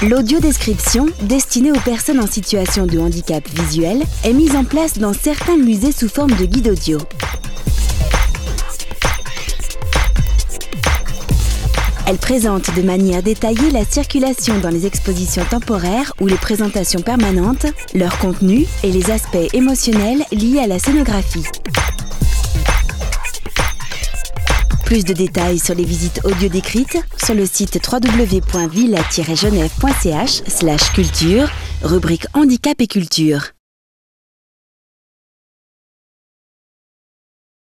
L'audiodescription, destinée aux personnes en situation de handicap visuel, est mise en place dans certains musées sous forme de guide audio. Elle présente de manière détaillée la circulation dans les expositions temporaires ou les présentations permanentes, leur contenu et les aspects émotionnels liés à la scénographie. Plus de détails sur les visites audio décrites sur le site www.villa-genève.ch culture, rubrique handicap et culture.